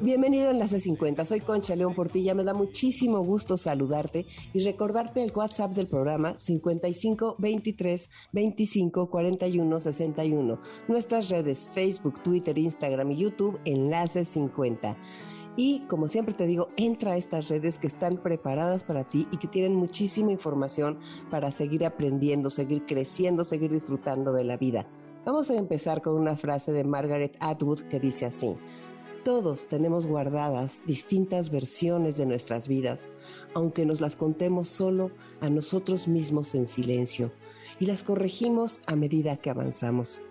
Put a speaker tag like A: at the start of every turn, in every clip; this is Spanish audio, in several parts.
A: Bienvenido a Enlace 50. Soy Concha León Portilla. Me da muchísimo gusto saludarte y recordarte el WhatsApp del programa 55 23 25 41 61. Nuestras redes Facebook, Twitter, Instagram y YouTube Enlace 50. Y como siempre te digo, entra a estas redes que están preparadas para ti y que tienen muchísima información para seguir aprendiendo, seguir creciendo, seguir disfrutando de la vida. Vamos a empezar con una frase de Margaret Atwood que dice así. Todos tenemos guardadas distintas versiones de nuestras vidas, aunque nos las contemos solo a nosotros mismos en silencio, y las corregimos a medida que avanzamos.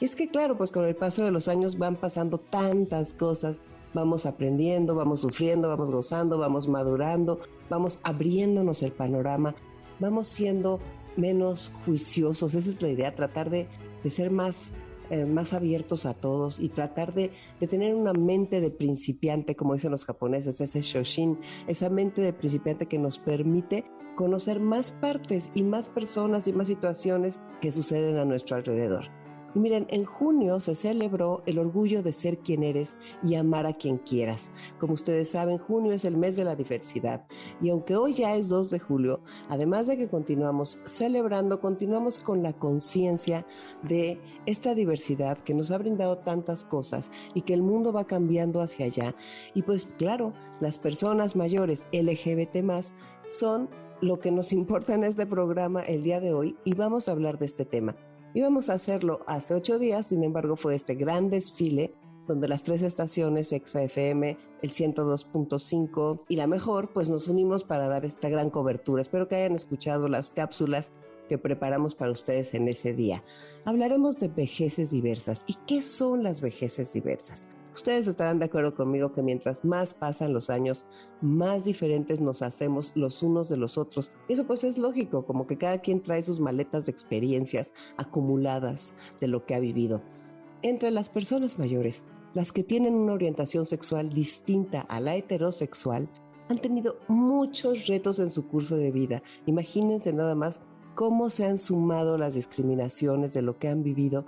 A: Y es que claro, pues con el paso de los años van pasando tantas cosas, vamos aprendiendo, vamos sufriendo, vamos gozando, vamos madurando, vamos abriéndonos el panorama, vamos siendo menos juiciosos, esa es la idea, tratar de de ser más, eh, más abiertos a todos y tratar de, de, tener una mente de principiante, como dicen los japoneses, ese shoshin, esa mente de principiante que nos permite conocer más partes y más personas y más situaciones que suceden a nuestro alrededor. Y miren, en junio se celebró el orgullo de ser quien eres y amar a quien quieras. Como ustedes saben, junio es el mes de la diversidad. Y aunque hoy ya es 2 de julio, además de que continuamos celebrando, continuamos con la conciencia de esta diversidad que nos ha brindado tantas cosas y que el mundo va cambiando hacia allá. Y pues claro, las personas mayores LGBT más son lo que nos importa en este programa el día de hoy y vamos a hablar de este tema. Íbamos a hacerlo hace ocho días, sin embargo fue este gran desfile donde las tres estaciones, EXA-FM, el 102.5 y la mejor, pues nos unimos para dar esta gran cobertura. Espero que hayan escuchado las cápsulas que preparamos para ustedes en ese día. Hablaremos de vejeces diversas. ¿Y qué son las vejeces diversas? Ustedes estarán de acuerdo conmigo que mientras más pasan los años, más diferentes nos hacemos los unos de los otros. Eso pues es lógico, como que cada quien trae sus maletas de experiencias acumuladas de lo que ha vivido. Entre las personas mayores, las que tienen una orientación sexual distinta a la heterosexual, han tenido muchos retos en su curso de vida. Imagínense nada más cómo se han sumado las discriminaciones de lo que han vivido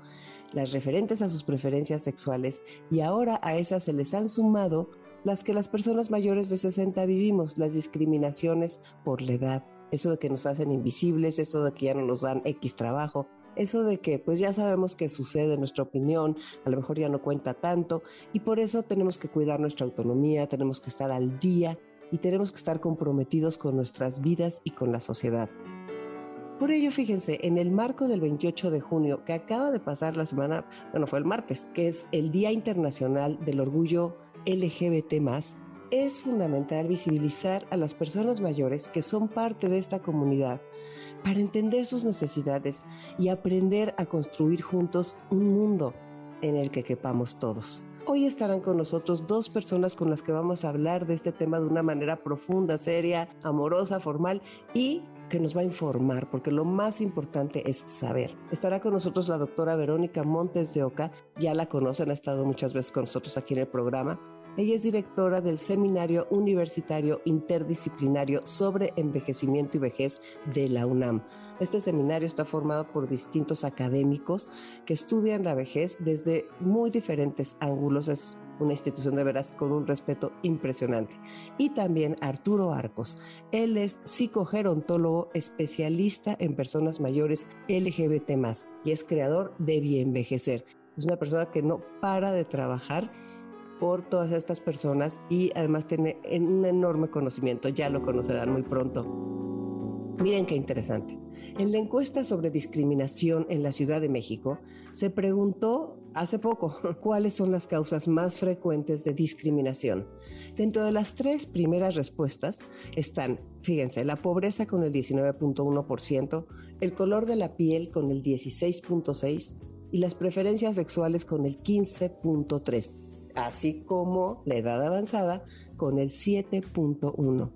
A: las referentes a sus preferencias sexuales y ahora a esas se les han sumado las que las personas mayores de 60 vivimos, las discriminaciones por la edad, eso de que nos hacen invisibles, eso de que ya no nos dan X trabajo, eso de que pues ya sabemos que sucede, nuestra opinión a lo mejor ya no cuenta tanto y por eso tenemos que cuidar nuestra autonomía, tenemos que estar al día y tenemos que estar comprometidos con nuestras vidas y con la sociedad. Por ello, fíjense, en el marco del 28 de junio, que acaba de pasar la semana, bueno, fue el martes, que es el Día Internacional del Orgullo LGBT, es fundamental visibilizar a las personas mayores que son parte de esta comunidad para entender sus necesidades y aprender a construir juntos un mundo en el que quepamos todos. Hoy estarán con nosotros dos personas con las que vamos a hablar de este tema de una manera profunda, seria, amorosa, formal y que nos va a informar, porque lo más importante es saber. Estará con nosotros la doctora Verónica Montes de Oca, ya la conocen, ha estado muchas veces con nosotros aquí en el programa. Ella es directora del Seminario Universitario Interdisciplinario sobre Envejecimiento y Vejez de la UNAM. Este seminario está formado por distintos académicos que estudian la vejez desde muy diferentes ángulos. Es una institución de veras con un respeto impresionante. Y también Arturo Arcos. Él es psicogerontólogo especialista en personas mayores LGBT y es creador de Bien Envejecer. Es una persona que no para de trabajar por todas estas personas y además tiene un enorme conocimiento, ya lo conocerán muy pronto. Miren qué interesante. En la encuesta sobre discriminación en la Ciudad de México se preguntó hace poco cuáles son las causas más frecuentes de discriminación. Dentro de las tres primeras respuestas están, fíjense, la pobreza con el 19.1%, el color de la piel con el 16.6% y las preferencias sexuales con el 15.3%. así como la edad avanzada con el 7.1.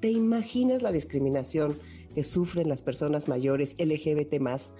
A: ¿Te imaginas la discriminación que sufren las personas mayores LGBT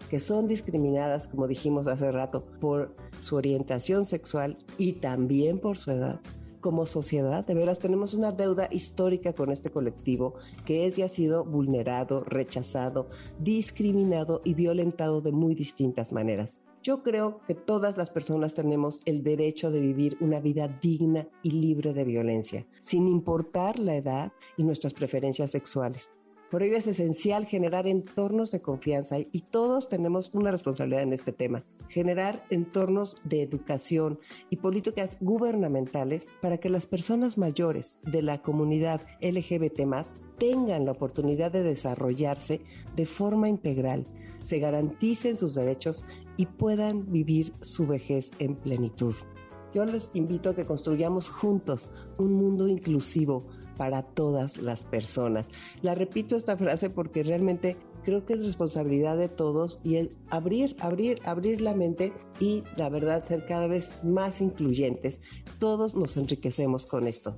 A: que son discriminadas, como dijimos hace rato, por su orientación sexual y también por su edad? como sociedad, de veras tenemos una deuda histórica con este colectivo que es y ha sido vulnerado, rechazado, discriminado y violentado de muy distintas maneras. Yo creo que todas las personas tenemos el derecho de vivir una vida digna y libre de violencia, sin importar la edad y nuestras preferencias sexuales. Por ello es esencial generar entornos de confianza y todos tenemos una responsabilidad en este tema, generar entornos de educación y políticas gubernamentales para que las personas mayores de la comunidad LGBT tengan la oportunidad de desarrollarse de forma integral, se garanticen sus derechos y puedan vivir su vejez en plenitud. Yo les invito a que construyamos juntos un mundo inclusivo para todas las personas. La repito esta frase porque realmente creo que es responsabilidad de todos y el abrir, abrir, abrir la mente y la verdad ser cada vez más incluyentes. Todos nos enriquecemos con esto.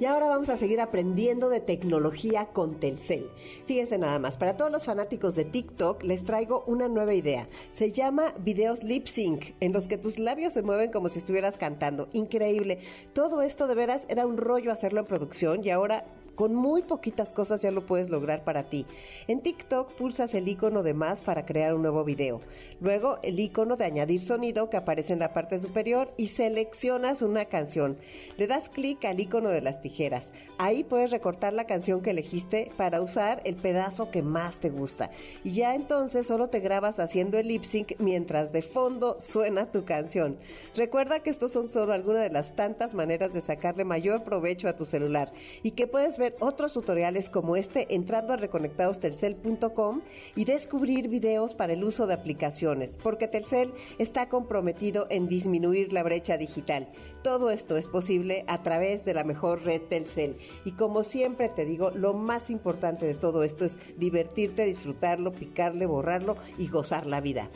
A: Y ahora vamos a seguir aprendiendo de tecnología con Telcel. Fíjense nada más, para todos los fanáticos de TikTok les traigo una nueva idea. Se llama videos lip sync, en los que tus labios se mueven como si estuvieras cantando. Increíble. Todo esto de veras era un rollo hacerlo en producción y ahora con muy poquitas cosas ya lo puedes lograr para ti. En TikTok pulsas el icono de más para crear un nuevo video. Luego el icono de añadir sonido que aparece en la parte superior y seleccionas una canción. Le das clic al icono de las tijeras. Ahí puedes recortar la canción que elegiste para usar el pedazo que más te gusta. Y ya entonces solo te grabas haciendo el lip sync mientras de fondo suena tu canción. Recuerda que estos son solo algunas de las tantas maneras de sacarle mayor provecho a tu celular y que puedes ver otros tutoriales como este entrando a reconectadostelcel.com y descubrir videos para el uso de aplicaciones, porque Telcel está comprometido en disminuir la brecha digital. Todo esto es posible a través de la mejor red Telcel. Y como siempre te digo, lo más importante de todo esto es divertirte, disfrutarlo, picarle, borrarlo y gozar la vida.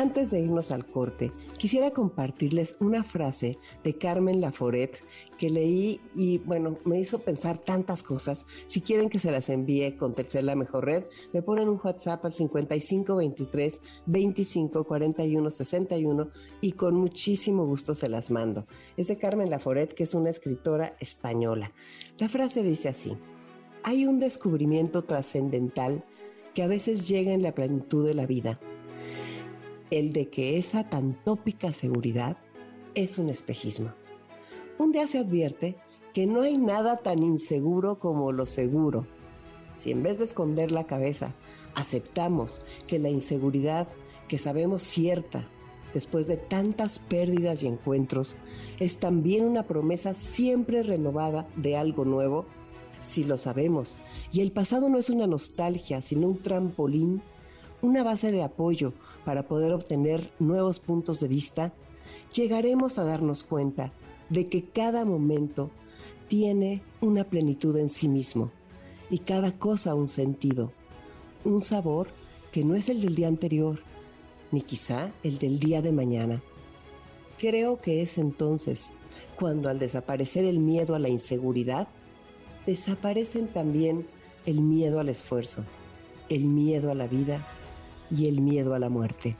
A: Antes de irnos al corte, quisiera compartirles una frase de Carmen Laforet que leí y bueno, me hizo pensar tantas cosas. Si quieren que se las envíe con Tercer La Mejor Red, me ponen un WhatsApp al 5523 25 41 61 y con muchísimo gusto se las mando. Es de Carmen Laforet, que es una escritora española. La frase dice así: Hay un descubrimiento trascendental que a veces llega en la plenitud de la vida el de que esa tan tópica seguridad es un espejismo. Un día se advierte que no hay nada tan inseguro como lo seguro. Si en vez de esconder la cabeza, aceptamos que la inseguridad que sabemos cierta después de tantas pérdidas y encuentros es también una promesa siempre renovada de algo nuevo, si lo sabemos, y el pasado no es una nostalgia, sino un trampolín una base de apoyo para poder obtener nuevos puntos de vista, llegaremos a darnos cuenta de que cada momento tiene una plenitud en sí mismo y cada cosa un sentido, un sabor que no es el del día anterior, ni quizá el del día de mañana. Creo que es entonces cuando al desaparecer el miedo a la inseguridad, desaparecen también el miedo al esfuerzo, el miedo a la vida y el miedo a la muerte.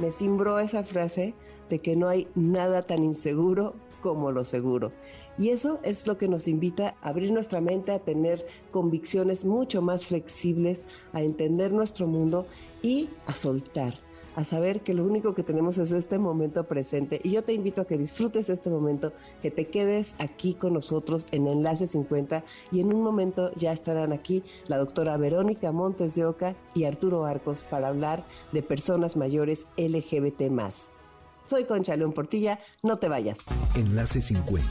A: Me cimbró esa frase de que no hay nada tan inseguro como lo seguro. Y eso es lo que nos invita a abrir nuestra mente, a tener convicciones mucho más flexibles, a entender nuestro mundo y a soltar a saber que lo único que tenemos es este momento presente. Y yo te invito a que disfrutes este momento, que te quedes aquí con nosotros en Enlace 50 y en un momento ya estarán aquí la doctora Verónica Montes de Oca y Arturo Arcos para hablar de personas mayores LGBT soy Concha León Portilla, no te vayas.
B: Enlace 50,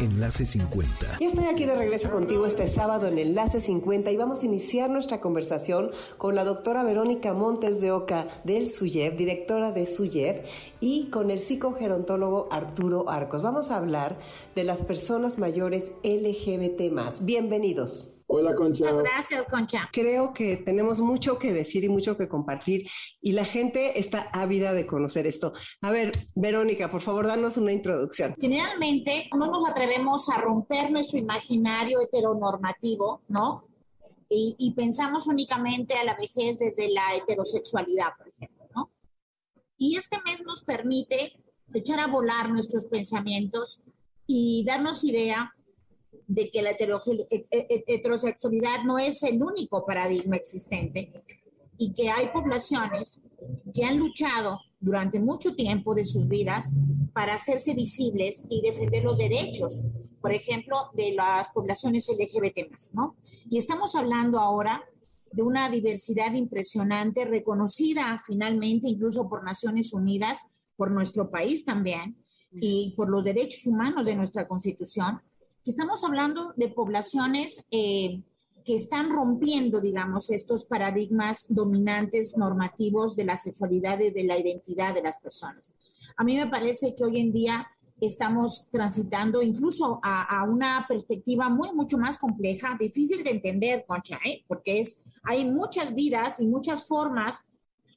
B: Enlace 50.
A: Y estoy aquí de regreso contigo este sábado en Enlace 50 y vamos a iniciar nuestra conversación con la doctora Verónica Montes de Oca del SUYEP, directora de SUYEP, y con el psicogerontólogo Arturo Arcos. Vamos a hablar de las personas mayores LGBT. Bienvenidos.
C: Hola, Concha.
D: Muchas gracias, Concha.
A: Creo que tenemos mucho que decir y mucho que compartir y la gente está ávida de conocer esto. A ver, Verónica, por favor, danos una introducción.
D: Generalmente no nos atrevemos a romper nuestro imaginario heteronormativo, ¿no? Y, y pensamos únicamente a la vejez desde la heterosexualidad, por ejemplo, ¿no? Y este mes nos permite echar a volar nuestros pensamientos y darnos idea de que la heterosexualidad no es el único paradigma existente y que hay poblaciones que han luchado durante mucho tiempo de sus vidas para hacerse visibles y defender los derechos, por ejemplo, de las poblaciones LGBT ¿no? Y estamos hablando ahora de una diversidad impresionante, reconocida finalmente incluso por Naciones Unidas, por nuestro país también, y por los derechos humanos de nuestra Constitución, estamos hablando de poblaciones eh, que están rompiendo, digamos, estos paradigmas dominantes normativos de la sexualidad y de la identidad de las personas. A mí me parece que hoy en día estamos transitando incluso a, una perspectiva muy, mucho más compleja, difícil de entender, Concha, ¿eh? porque es, hay muchas vidas y muchas formas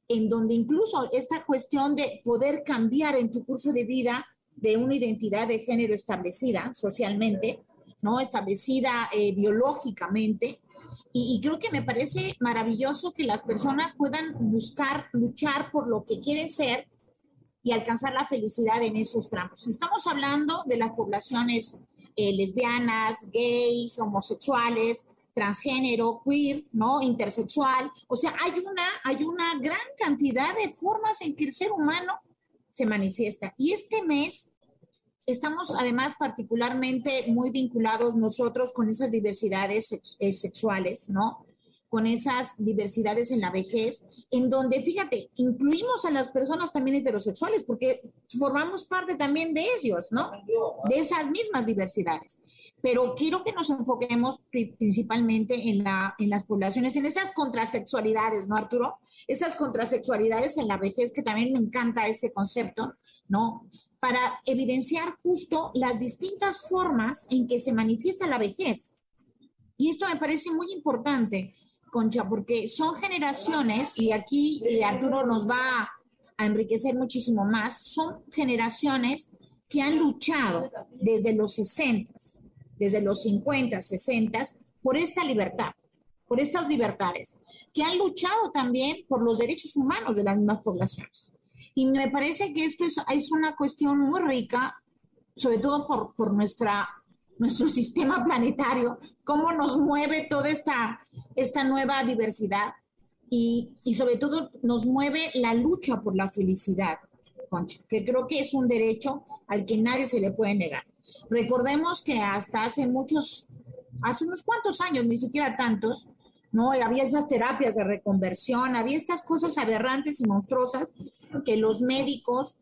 D: en donde incluso esta cuestión de poder cambiar en tu curso de vida de una identidad de género establecida socialmente, ¿no? Establecida eh, biológicamente. Y, y, creo que me parece maravilloso que las personas puedan buscar, luchar por lo que quieren ser y alcanzar la felicidad en esos tramos. Estamos hablando de las poblaciones eh, lesbianas, gays, homosexuales, transgénero, queer, ¿no? Intersexual. O sea, hay una, hay una gran cantidad de formas en que el ser humano se manifiesta. Y este mes estamos además particularmente muy vinculados nosotros con esas diversidades eh, sexuales, ¿no? Con esas diversidades en la vejez, en donde, fíjate, incluimos a las personas también heterosexuales, porque formamos parte también de ellos, ¿no? De esas mismas diversidades. Pero quiero que nos enfoquemos principalmente en, la, en las poblaciones, en esas contrasexualidades, ¿no, Arturo? Esas contrasexualidades en la vejez, que también me encanta ese concepto, ¿no? para evidenciar justo las distintas formas en que se manifiesta la vejez. Y esto me parece muy importante, Concha, porque son generaciones, y aquí Arturo nos va a enriquecer muchísimo más, son generaciones que han luchado desde los 60, desde los 50, 60, por esta libertad, por estas libertades, que han luchado también por los derechos humanos de las mismas poblaciones. Y me parece que esto es, es una cuestión muy rica, sobre todo por, por nuestra, nuestro sistema planetario, cómo nos mueve toda esta, esta nueva diversidad y, y sobre todo nos mueve la lucha por la felicidad, Concha, que creo que es un derecho al que nadie se le puede negar. Recordemos que hasta hace muchos, hace unos cuantos años, ni siquiera tantos, ¿no? Había esas terapias de reconversión, había estas cosas aberrantes y monstruosas que los médicos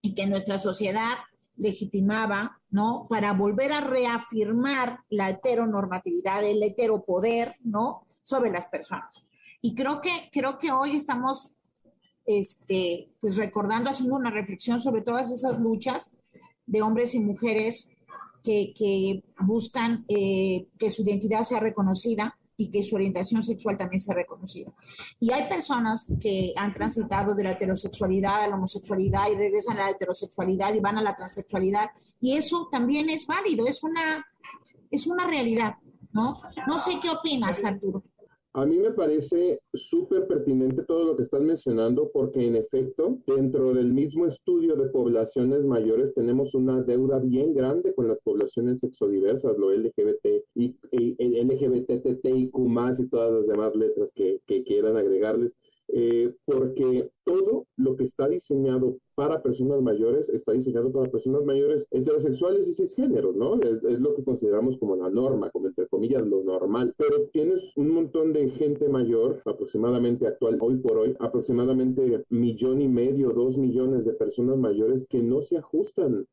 D: y que nuestra sociedad legitimaba, ¿no? Para volver a reafirmar la heteronormatividad, el heteropoder, ¿no? Sobre las personas. Y creo que, creo que hoy estamos, este, pues recordando, haciendo una reflexión sobre todas esas luchas de hombres y mujeres que, que buscan eh, que su identidad sea reconocida, y que su orientación sexual también sea reconocida. Y hay personas que han transitado de la heterosexualidad a la homosexualidad y regresan a la heterosexualidad y van a la transexualidad. Y eso también es válido, es una, es una realidad, ¿no? No sé qué opinas, Arturo.
C: A mí me parece súper pertinente todo lo que están mencionando porque en efecto, dentro del mismo estudio de poblaciones mayores tenemos una deuda bien grande con las poblaciones sexodiversas, lo LGBT y, y LGBTTIQ más y todas las demás letras que quieran agregarles. Eh, porque todo lo que está diseñado para personas mayores está diseñado para personas mayores heterosexuales y cisgéneros, ¿no? Es, es, lo que consideramos como la norma, como entre comillas lo normal. Pero tienes un montón de gente mayor, aproximadamente actual, hoy por hoy, aproximadamente millón y medio, dos millones de personas mayores que no se ajustan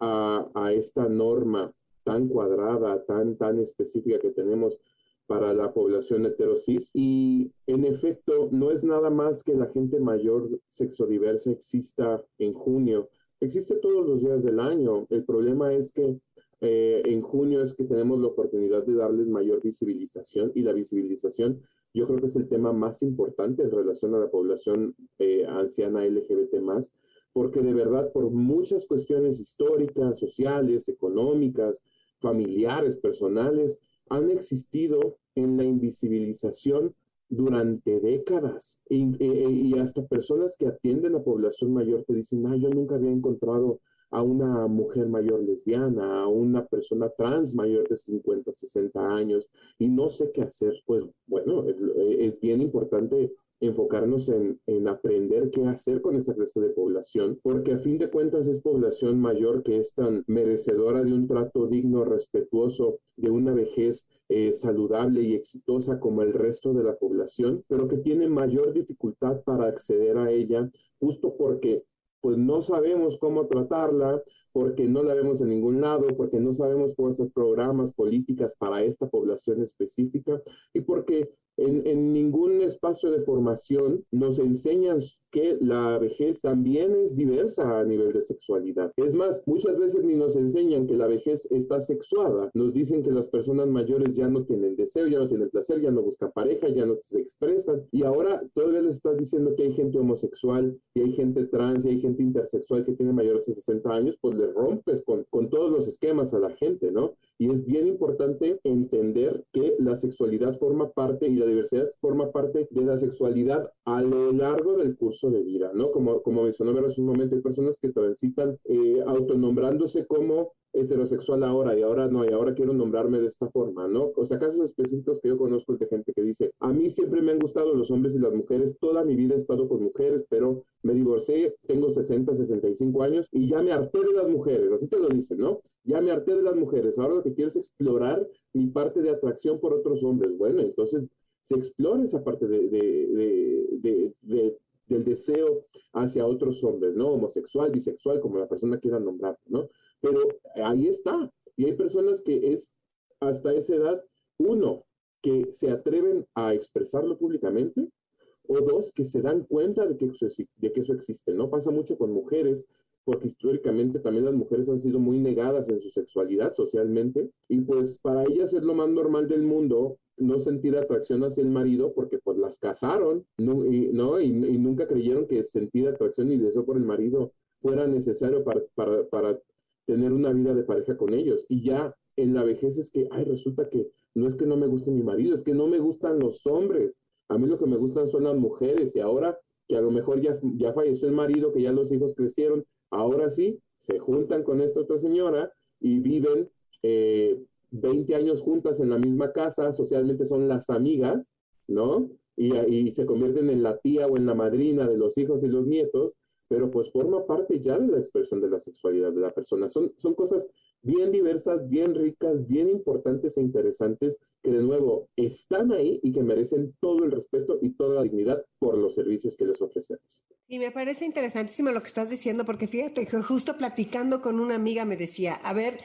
C: a, a esta norma tan cuadrada, tan, tan específica que tenemos para la población heterosis y en efecto no es nada más que la gente mayor sexodiversa exista en junio. Existe todos los días del año. El problema es que eh, en junio es que tenemos la oportunidad de darles mayor visibilización y la visibilización yo creo que es el tema más importante en relación a la población eh, anciana LGBT más, porque de verdad por muchas cuestiones históricas, sociales, económicas, familiares, personales, han existido en la invisibilización durante décadas y, y, hasta personas que atienden a población mayor te dicen, ah, yo nunca había encontrado a una mujer mayor lesbiana, a una persona trans mayor de 50, 60 años y no sé qué hacer. Pues bueno, es, bien importante enfocarnos en, en, aprender qué hacer con esa clase de población, porque a fin de cuentas es población mayor que es tan merecedora de un trato digno, respetuoso, de una vejez eh, saludable y exitosa como el resto de la población, pero que tiene mayor dificultad para acceder a ella justo porque pues no sabemos cómo tratarla, porque no la vemos en ningún lado, porque no sabemos cómo hacer programas, políticas para esta población específica y porque en, en ningún espacio de formación nos enseñan que la vejez también es diversa a nivel de sexualidad. Es más, muchas veces ni nos enseñan que la vejez está sexuada. Nos dicen que las personas mayores ya no tienen deseo, ya no tienen placer, ya no buscan pareja, ya no se expresan. Y ahora todavía les estás diciendo que hay gente homosexual y hay gente trans y hay gente intersexual que tiene mayores de 60 años, pues le rompes con, con todos los esquemas a la gente, ¿no? Y es bien importante entender que la sexualidad forma parte y la diversidad forma parte de la sexualidad a lo largo del curso de vida, ¿no? Como, como mencionó hace un momento, hay personas que transitan eh, autonombrándose como heterosexual ahora y ahora no, y ahora quiero nombrarme de esta forma, ¿no? O sea, casos específicos que yo conozco es de gente que dice, a mí siempre me han gustado los hombres y las mujeres, toda mi vida he estado con mujeres, pero me divorcié, tengo 60, 65 años y ya me harté de las mujeres, así te lo dicen, ¿no? Ya me harté de las mujeres, ahora lo que quiero es explorar mi parte de atracción por otros hombres. Bueno, entonces se explora esa parte de, de, de, del deseo hacia otros hombres, ¿no? Homosexual, bisexual, como la persona quiera nombrar, ¿no? Pero ahí está. Y hay personas que es hasta esa edad, uno, que se atreven a expresarlo públicamente, o dos, que se dan cuenta de que, eso, de que eso existe, ¿no? Pasa mucho con mujeres, porque históricamente también las mujeres han sido muy negadas en su sexualidad socialmente, y pues para ellas es lo más normal del mundo no sentir atracción hacia el marido porque pues las casaron, ¿no? Y, ¿no? y, nunca creyeron que sentir atracción y deseo por el marido fuera necesario para, tener una vida de pareja con ellos. Y ya en la vejez es que, ay, resulta que no es que no me guste mi marido, es que no me gustan los hombres. A mí lo que me gustan son las mujeres y ahora que a lo mejor ya, ya falleció el marido, que ya los hijos crecieron, ahora sí, se juntan con esta otra señora y viven eh, 20 años juntas en la misma casa, socialmente son las amigas, ¿no? Y, y, se convierten en la tía o en la madrina de los hijos y los nietos, pero pues forma parte ya de la expresión de la sexualidad de la persona. Son, son cosas bien diversas, bien ricas, bien importantes e interesantes, que de nuevo están ahí y que merecen todo el respeto y toda la dignidad por los servicios que les ofrecemos.
A: Y me parece interesantísimo lo que estás diciendo, porque fíjate justo platicando con una amiga me decía, a ver,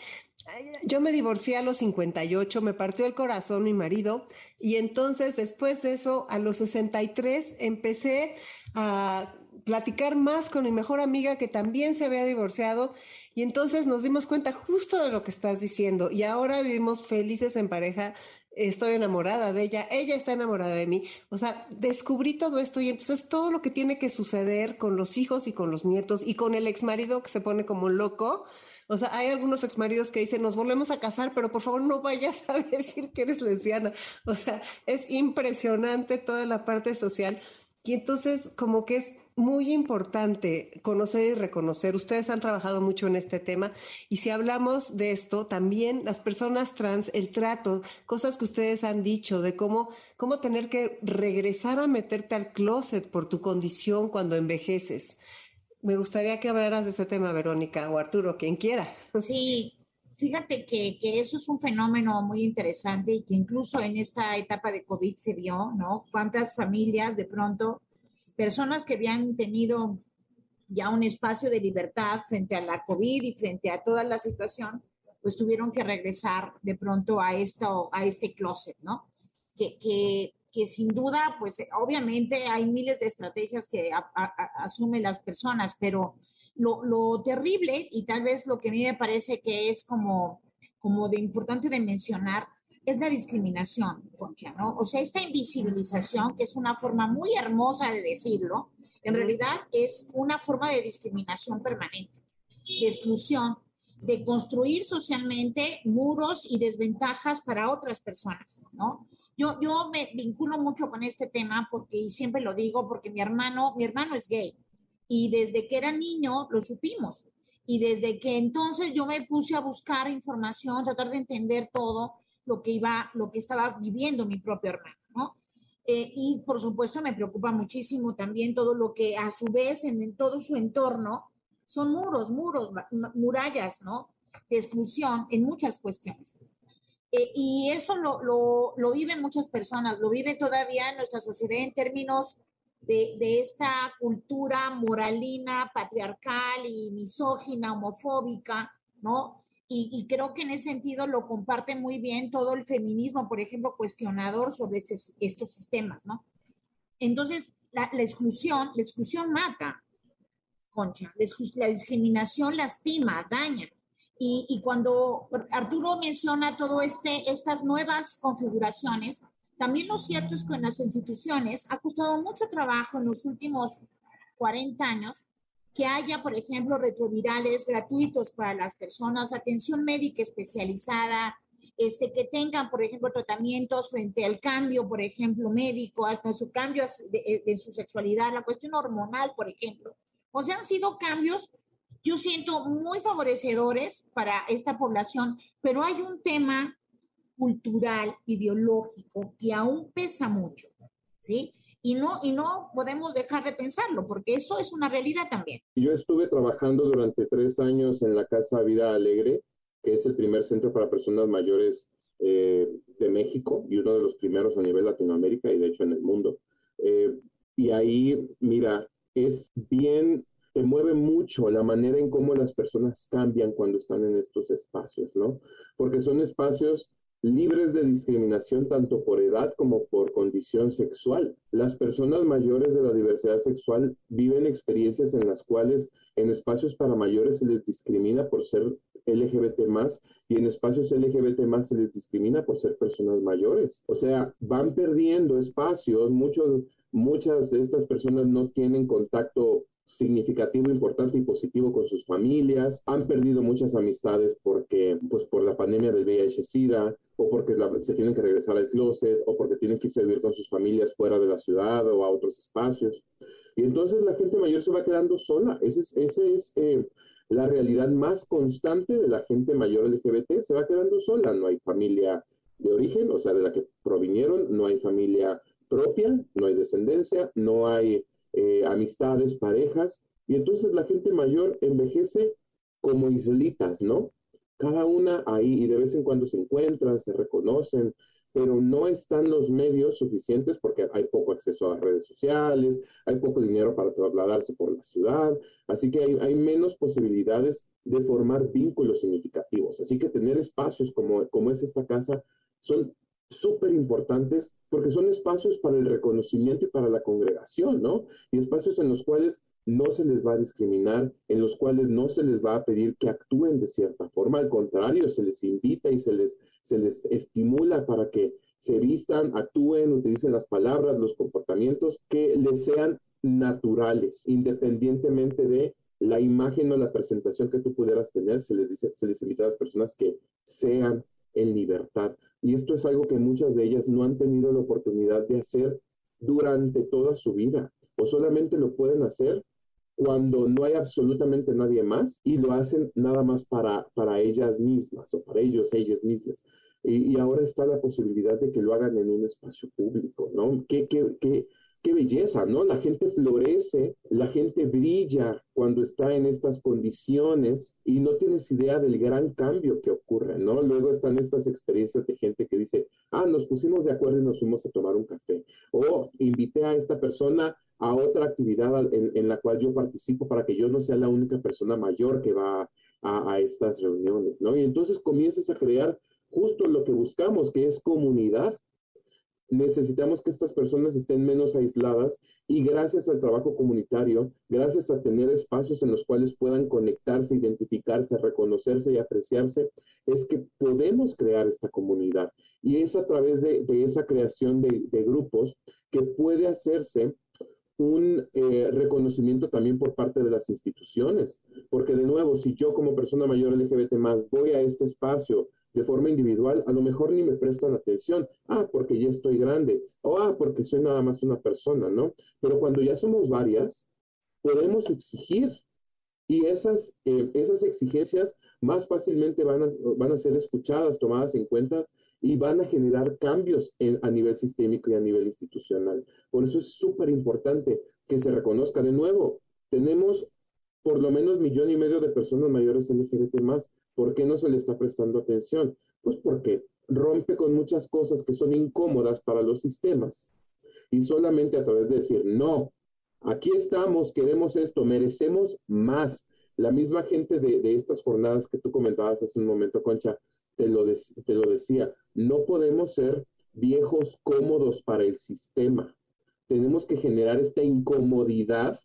A: yo me divorcié a los 58, me partió el corazón mi marido y entonces después de eso, a los 63, empecé a platicar más con mi mejor amiga que también se había divorciado y entonces nos dimos cuenta justo de lo que estás diciendo y ahora vivimos felices en pareja. Estoy enamorada de ella, ella está enamorada de mí. O sea, descubrí todo esto y entonces todo lo que tiene que suceder con los hijos y con los nietos y con el ex marido que se pone como loco, o sea, hay algunos exmaridos que dicen, nos volvemos a casar, pero por favor no vayas a decir que eres lesbiana. O sea, es impresionante toda la parte social. Y entonces, como que es muy importante conocer y reconocer. Ustedes han trabajado mucho en este tema y si hablamos de esto, también las personas trans, el trato, cosas que ustedes han dicho de cómo, cómo tener que regresar a meterte al closet por tu condición cuando envejeces. Me gustaría que hablaras de ese tema, Verónica o Arturo, quien quiera.
D: Sí, fíjate que, que, eso es un fenómeno muy interesante y que incluso en esta etapa de COVID se vio, ¿no? Cuántas familias de pronto, personas que habían tenido ya un espacio de libertad frente a la COVID y frente a toda la situación, pues tuvieron que regresar de pronto a, esto, a este closet, ¿no? Que, que que sin duda, pues obviamente hay miles de estrategias que asumen las personas, pero lo, lo, terrible y tal vez lo que a mí me parece que es como como de importante de mencionar es la discriminación, Concha, ¿no? O sea, esta invisibilización, que es una forma muy hermosa de decirlo, en realidad es una forma de discriminación permanente, de exclusión, de construir socialmente muros y desventajas para otras personas, ¿no? Yo, yo me vinculo mucho con este tema porque, y siempre lo digo, porque mi hermano, mi hermano es gay y desde que era niño lo supimos. Y desde que entonces yo me puse a buscar información, tratar de entender todo lo que iba, lo que estaba viviendo mi propio hermano, ¿no? Eh, y por supuesto me preocupa muchísimo también todo lo que a su vez en, todo su entorno son muros, muros, murallas, ¿no? De exclusión en muchas cuestiones. Eh, y eso lo, lo, lo, viven muchas personas, lo vive todavía en nuestra sociedad en términos de, de, esta cultura moralina, patriarcal y misógina, homofóbica, ¿no? Y, y, creo que en ese sentido lo comparte muy bien todo el feminismo, por ejemplo, cuestionador sobre este, estos sistemas, ¿no? Entonces, la, la, exclusión, la exclusión mata, Concha, la, la discriminación lastima, daña. Y, y, cuando Arturo menciona todo este, estas nuevas configuraciones, también lo cierto es que en las instituciones ha costado mucho trabajo en los últimos 40 años que haya, por ejemplo, retrovirales gratuitos para las personas, atención médica especializada, este, que tengan, por ejemplo, tratamientos frente al cambio, por ejemplo, médico, a su cambio de, de su sexualidad, la cuestión hormonal, por ejemplo. O sea, han sido cambios yo siento muy favorecedores para esta población, pero hay un tema cultural, ideológico, que aún pesa mucho, ¿sí? Y no, y no podemos dejar de pensarlo, porque eso es una realidad también.
C: Yo estuve trabajando durante tres años en la Casa Vida Alegre, que es el primer centro para personas mayores eh, de México y uno de los primeros a nivel Latinoamérica y de hecho en el mundo. Eh, y ahí, mira, es bien te mueve mucho la manera en cómo las personas cambian cuando están en estos espacios, ¿no? Porque son espacios libres de discriminación tanto por edad como por condición sexual. Las personas mayores de la diversidad sexual viven experiencias en las cuales en espacios para mayores se les discrimina por ser LGBT más y en espacios LGBT más se les discrimina por ser personas mayores. O sea, van perdiendo espacios, muchos, muchas de estas personas no tienen contacto significativo, importante y positivo con sus familias. Han perdido muchas amistades porque, pues, por la pandemia del VIH-Sida o porque se tienen que regresar al closet o porque tienen que irse a vivir con sus familias fuera de la ciudad o a otros espacios. Y entonces la gente mayor se va quedando sola. Esa es, ese es eh, la realidad más constante de la gente mayor LGBT. Se va quedando sola. No hay familia de origen, o sea, de la que provinieron, no hay familia propia, no hay descendencia, no hay eh, amistades, parejas, y entonces la gente mayor envejece como islitas, ¿no? Cada una ahí y de vez en cuando se encuentran, se reconocen, pero no están los medios suficientes porque hay poco acceso a redes sociales, hay poco dinero para trasladarse por la ciudad, así que hay, hay menos posibilidades de formar vínculos significativos. Así que tener espacios como, como es esta casa son súper importantes porque son espacios para el reconocimiento y para la congregación, ¿no? Y espacios en los cuales no se les va a discriminar, en los cuales no se les va a pedir que actúen de cierta forma, al contrario, se les invita y se les, se les estimula para que se vistan, actúen, utilicen las palabras, los comportamientos que les sean naturales, independientemente de la imagen o la presentación que tú pudieras tener, se les dice, se les invita a las personas que sean en libertad. Y esto es algo que muchas de ellas no han tenido la oportunidad de hacer durante toda su vida o solamente lo pueden hacer cuando no hay absolutamente nadie más y lo hacen nada más para, para ellas mismas o para ellos, ellas mismas. Y, y ahora está la posibilidad de que lo hagan en un espacio público, ¿no? ¿Qué, qué, qué, qué belleza, ¿no? La gente florece, la gente brilla cuando está en estas condiciones y no tienes idea del gran cambio que ocurre, ¿no? Luego están estas experiencias de gente que dice, ah, nos pusimos de acuerdo y nos fuimos a tomar un café. O invité a esta persona a otra actividad en, la cual yo participo para que yo no sea la única persona mayor que va a estas reuniones, ¿no? Y entonces comienzas a crear justo lo que buscamos, que es comunidad necesitamos que estas personas estén menos aisladas y gracias al trabajo comunitario, gracias a tener espacios en los cuales puedan conectarse, identificarse, reconocerse y apreciarse, es que podemos crear esta comunidad. Y es a través de, esa creación de, grupos que puede hacerse un eh, reconocimiento también por parte de las instituciones. Porque de nuevo, si yo como persona mayor LGBT más voy a este espacio, de forma individual, a lo mejor ni me prestan atención. Ah, porque ya estoy grande. O ah, porque soy nada más una persona, ¿no? Pero cuando ya somos varias, podemos exigir. Y esas, eh, esas exigencias más fácilmente van a, van a ser escuchadas, tomadas en cuenta y van a generar cambios a nivel sistémico y a nivel institucional. Por eso es súper importante que se reconozca de nuevo. Tenemos por lo menos millón y medio de personas mayores LGBT más. ¿Por qué no se le está prestando atención? Pues porque rompe con muchas cosas que son incómodas para los sistemas. Y solamente a través de decir, no, aquí estamos, queremos esto, merecemos más. La misma gente de, estas jornadas que tú comentabas hace un momento, Concha, te lo, te lo decía, no podemos ser viejos cómodos para el sistema. Tenemos que generar esta incomodidad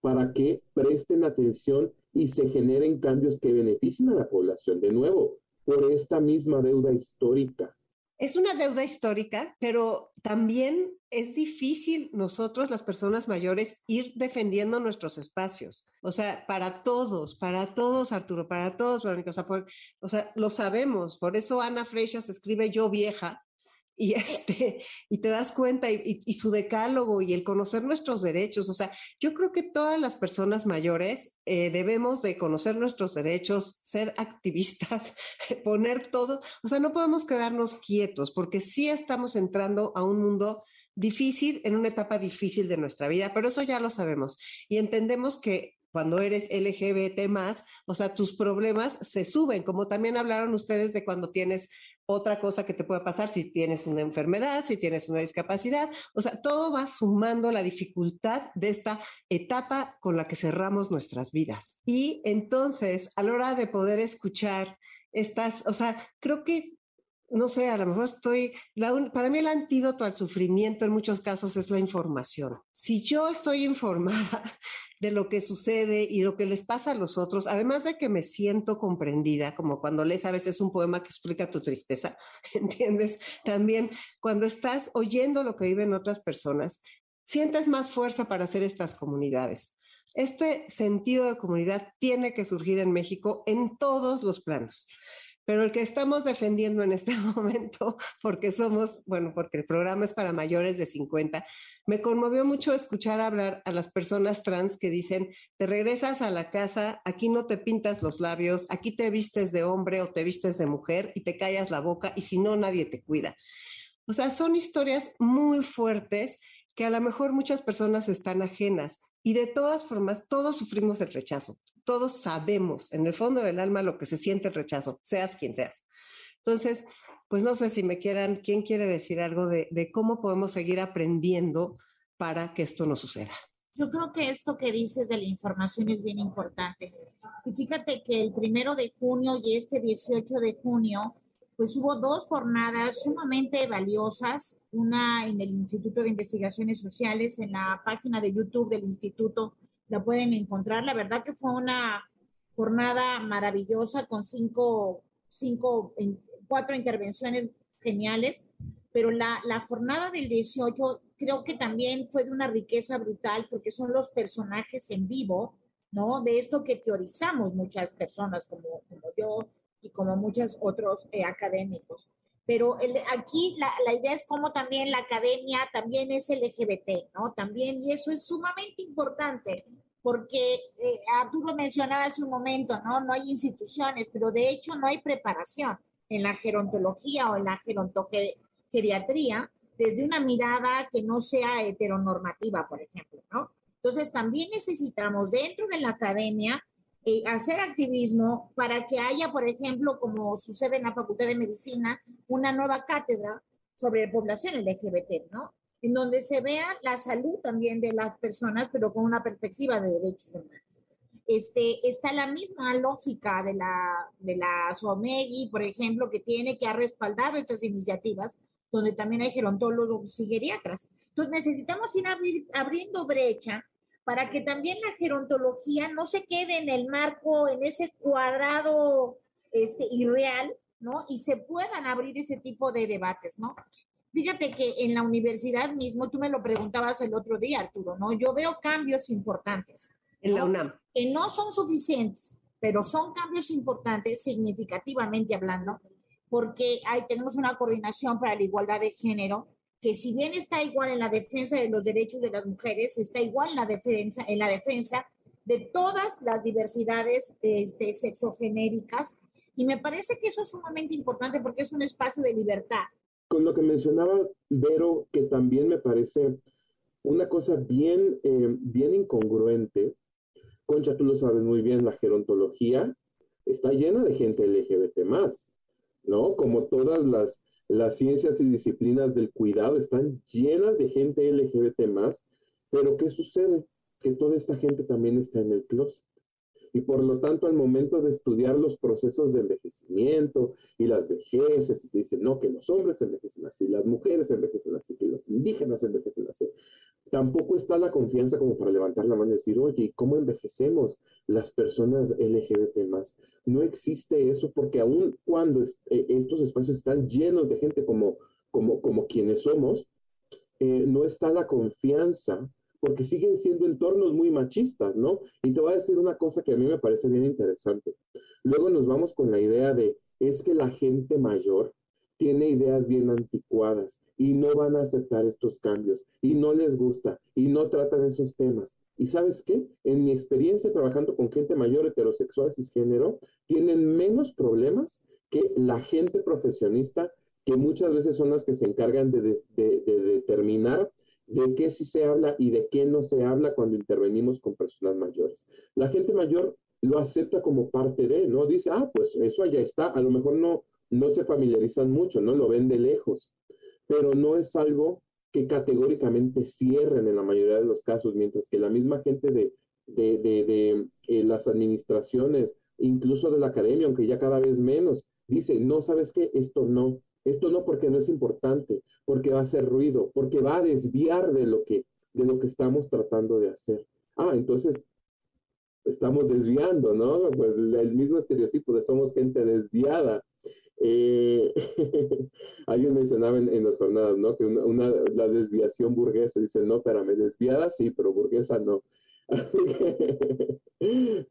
C: para que presten atención y se generen cambios que beneficien a la población. De nuevo, por esta misma deuda histórica.
A: Es una deuda histórica, pero también es difícil nosotros, las personas mayores, ir defendiendo nuestros espacios. O sea, para todos, para todos, Arturo, para todos, Verónica. O sea, lo sabemos. Por eso Ana Freixas escribe Yo vieja, y, este, y te das cuenta y, su decálogo y el conocer nuestros derechos. O sea, yo creo que todas las personas mayores eh, debemos de conocer nuestros derechos, ser activistas, poner todo, o sea, no podemos quedarnos quietos porque sí estamos entrando a un mundo difícil, en una etapa difícil de nuestra vida, pero eso ya lo sabemos y entendemos que cuando eres LGBT más, o sea, tus problemas se suben, como también hablaron ustedes de cuando tienes otra cosa que te pueda pasar, si tienes una enfermedad, si tienes una discapacidad, o sea, todo va sumando la dificultad de esta etapa con la que cerramos nuestras vidas. Y entonces, a la hora de poder escuchar estas, o sea, creo que no sé, a lo mejor estoy, para mí el antídoto al sufrimiento en muchos casos es la información. Si yo estoy informada de lo que sucede y lo que les pasa a los otros, además de que me siento comprendida, como cuando lees a veces un poema que explica tu tristeza, ¿entiendes? También cuando estás oyendo lo que viven otras personas, sientes más fuerza para hacer estas comunidades. Este sentido de comunidad tiene que surgir en México en todos los planos pero el que estamos defendiendo en este momento, porque somos, bueno, porque el programa es para mayores de 50, me conmovió mucho escuchar hablar a las personas trans que dicen, te regresas a la casa, aquí no te pintas los labios, aquí te vistes de hombre o te vistes de mujer y te callas la boca y si no, nadie te cuida. O sea, son historias muy fuertes que a lo mejor muchas personas están ajenas. Y de todas formas, todos sufrimos el rechazo. Todos sabemos en el fondo del alma lo que se siente el rechazo, seas quien seas. Entonces, pues no sé si me quieran, ¿quién quiere decir algo de, cómo podemos seguir aprendiendo para que esto no suceda?
D: Yo creo que esto que dices de la información es bien importante. Y fíjate que el primero de junio y este 18 de junio pues hubo dos jornadas sumamente valiosas, una en el Instituto de Investigaciones Sociales, en la página de YouTube del instituto la pueden encontrar. La verdad que fue una jornada maravillosa con cinco, cinco cuatro intervenciones geniales, pero la, la jornada del 18 creo que también fue de una riqueza brutal porque son los personajes en vivo, ¿no? De esto que teorizamos muchas personas como, como yo, y como muchos otros eh, académicos. Pero aquí la, la, idea es como también la academia también es LGBT, ¿no? También, y eso es sumamente importante, porque eh, Arturo mencionaba hace un momento, ¿no? No hay instituciones, pero de hecho no hay preparación en la gerontología o en la gerontogeriatría desde una mirada que no sea heteronormativa, por ejemplo, ¿no? Entonces también necesitamos dentro de la academia eh, hacer activismo para que haya, por ejemplo, como sucede en la Facultad de Medicina, una nueva cátedra sobre población LGBT, ¿no? En donde se vea la salud también de las personas, pero con una perspectiva de derechos humanos. Este, está la misma lógica de la, de la SOMEGI, por ejemplo, que tiene, que ha respaldado estas iniciativas, donde también hay gerontólogos y geriatras. Entonces necesitamos ir abriendo brecha para que también la gerontología no se quede en el marco, en ese cuadrado este, irreal, ¿no? Y se puedan abrir ese tipo de debates, ¿no? Fíjate que en la universidad mismo, tú me lo preguntabas el otro día, Arturo, ¿no? Yo veo cambios importantes.
A: En la UNAM.
D: Que no son suficientes, pero son cambios importantes, significativamente hablando, porque ahí tenemos una coordinación para la igualdad de género, que si bien está igual en la defensa de los derechos de las mujeres, está igual en la defensa, en la defensa de todas las diversidades este, sexogenéricas. Y me parece que eso es sumamente importante porque es un espacio de libertad
C: con lo que mencionaba Vero, que también me parece una cosa bien, eh, bien incongruente. Concha, tú lo sabes muy bien, la gerontología está llena de gente LGBT más, ¿no? Como todas las, las ciencias y disciplinas del cuidado están llenas de gente LGBT más, pero ¿qué sucede? Que toda esta gente también está en el closet y por lo tanto al momento de estudiar los procesos de envejecimiento y las vejeces, y te dicen, no, que los hombres envejecen así, las mujeres envejecen así, que los indígenas envejecen así, tampoco está la confianza como para levantar la mano y decir, oye, ¿cómo envejecemos las personas LGBT más? No existe eso porque aun cuando eh, estos espacios están llenos de gente como, como, como quienes somos, eh, no está la confianza porque siguen siendo entornos muy machistas, ¿no? Y te voy a decir una cosa que a mí me parece bien interesante. Luego nos vamos con la idea de, es que la gente mayor tiene ideas bien anticuadas y no van a aceptar estos cambios y no les gusta y no tratan esos temas. ¿Y sabes qué? En mi experiencia trabajando con gente mayor heterosexual cisgénero, tienen menos problemas que la gente profesionista que muchas veces son las que se encargan de, de determinar de qué sí se habla y de qué no se habla cuando intervenimos con personas mayores. La gente mayor lo acepta como parte de, ¿no? Dice, ah, pues eso allá está, a lo mejor no, no se familiarizan mucho, ¿no? Lo ven de lejos, pero no es algo que categóricamente cierren en la mayoría de los casos, mientras que la misma gente de, de, de, eh, las administraciones, incluso de la academia, aunque ya cada vez menos, dice, no, ¿sabes qué? Esto no, esto no porque no es importante, porque va a hacer ruido, porque va a desviar de lo que, de lo que estamos tratando de hacer. Ah, entonces estamos desviando, ¿no? Pues el mismo estereotipo de somos gente desviada. Eh, alguien mencionaba en, las jornadas, ¿no? Que una, la desviación burguesa, dice, no, espérame, desviada sí, pero burguesa no.